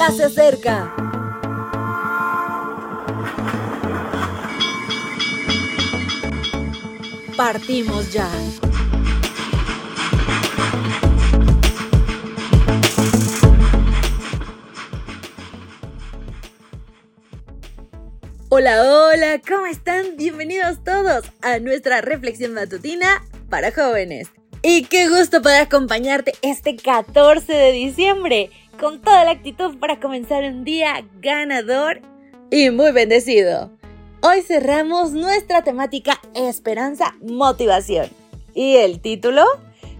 ya se acerca. Partimos ya. Hola, hola, ¿cómo están? Bienvenidos todos a nuestra reflexión matutina para jóvenes. Y qué gusto poder acompañarte este 14 de diciembre con toda la actitud para comenzar un día ganador y muy bendecido. Hoy cerramos nuestra temática Esperanza Motivación. ¿Y el título?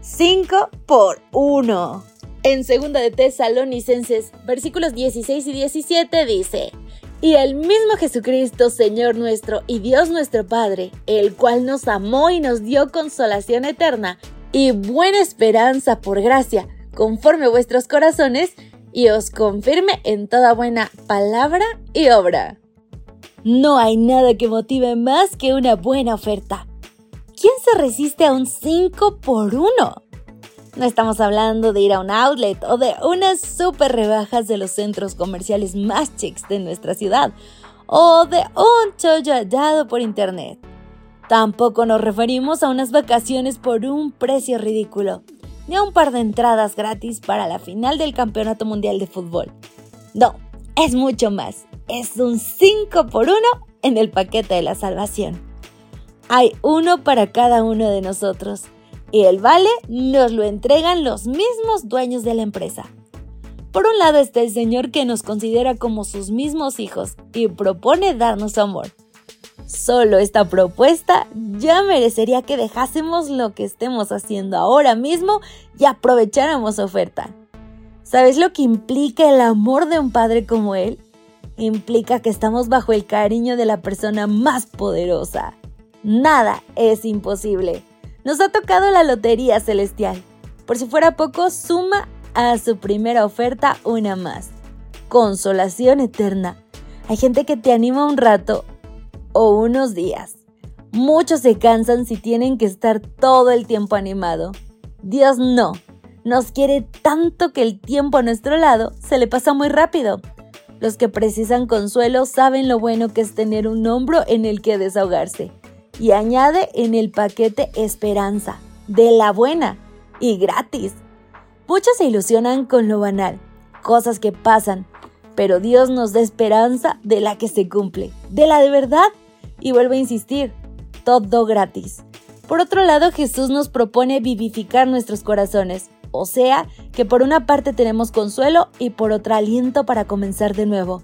5 por 1. En 2 de Tesalonicenses, versículos 16 y 17 dice, y el mismo Jesucristo, Señor nuestro y Dios nuestro Padre, el cual nos amó y nos dio consolación eterna y buena esperanza por gracia, conforme vuestros corazones, y os confirme en toda buena palabra y obra. No hay nada que motive más que una buena oferta. ¿Quién se resiste a un 5 por 1? No estamos hablando de ir a un outlet o de unas super rebajas de los centros comerciales más chics de nuestra ciudad o de un chollo hallado por internet. Tampoco nos referimos a unas vacaciones por un precio ridículo, ni a un par de entradas gratis para la final del Campeonato Mundial de Fútbol. No, es mucho más. Es un 5 por 1 en el paquete de la salvación. Hay uno para cada uno de nosotros y el vale nos lo entregan los mismos dueños de la empresa. Por un lado está el Señor que nos considera como sus mismos hijos y propone darnos amor. Solo esta propuesta ya merecería que dejásemos lo que estemos haciendo ahora mismo y aprovecháramos su oferta. ¿Sabes lo que implica el amor de un padre como él? Implica que estamos bajo el cariño de la persona más poderosa. Nada es imposible. Nos ha tocado la lotería celestial. Por si fuera poco, suma a su primera oferta una más. Consolación eterna. Hay gente que te anima un rato o unos días. Muchos se cansan si tienen que estar todo el tiempo animado. Dios no. Nos quiere tanto que el tiempo a nuestro lado se le pasa muy rápido. Los que precisan consuelo saben lo bueno que es tener un hombro en el que desahogarse y añade en el paquete esperanza, de la buena y gratis. Muchos se ilusionan con lo banal, cosas que pasan, pero Dios nos da esperanza de la que se cumple, de la de verdad. Y vuelvo a insistir, todo gratis. Por otro lado, Jesús nos propone vivificar nuestros corazones, o sea, que por una parte tenemos consuelo y por otra aliento para comenzar de nuevo.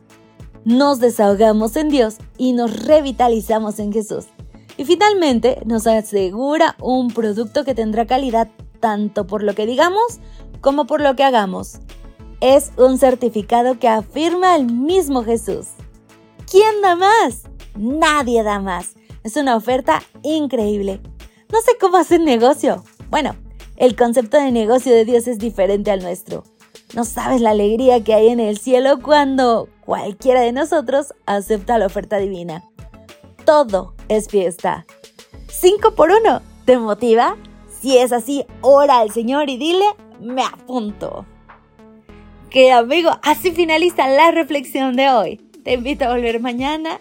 Nos desahogamos en Dios y nos revitalizamos en Jesús. Y finalmente nos asegura un producto que tendrá calidad tanto por lo que digamos como por lo que hagamos. Es un certificado que afirma el mismo Jesús. ¿Quién da más? Nadie da más. Es una oferta increíble. No sé cómo hacer negocio. Bueno, el concepto de negocio de Dios es diferente al nuestro. No sabes la alegría que hay en el cielo cuando cualquiera de nosotros acepta la oferta divina todo es fiesta. 5 por 1, ¿te motiva? Si es así, ora al Señor y dile, me apunto. Que amigo, así finaliza la reflexión de hoy. Te invito a volver mañana.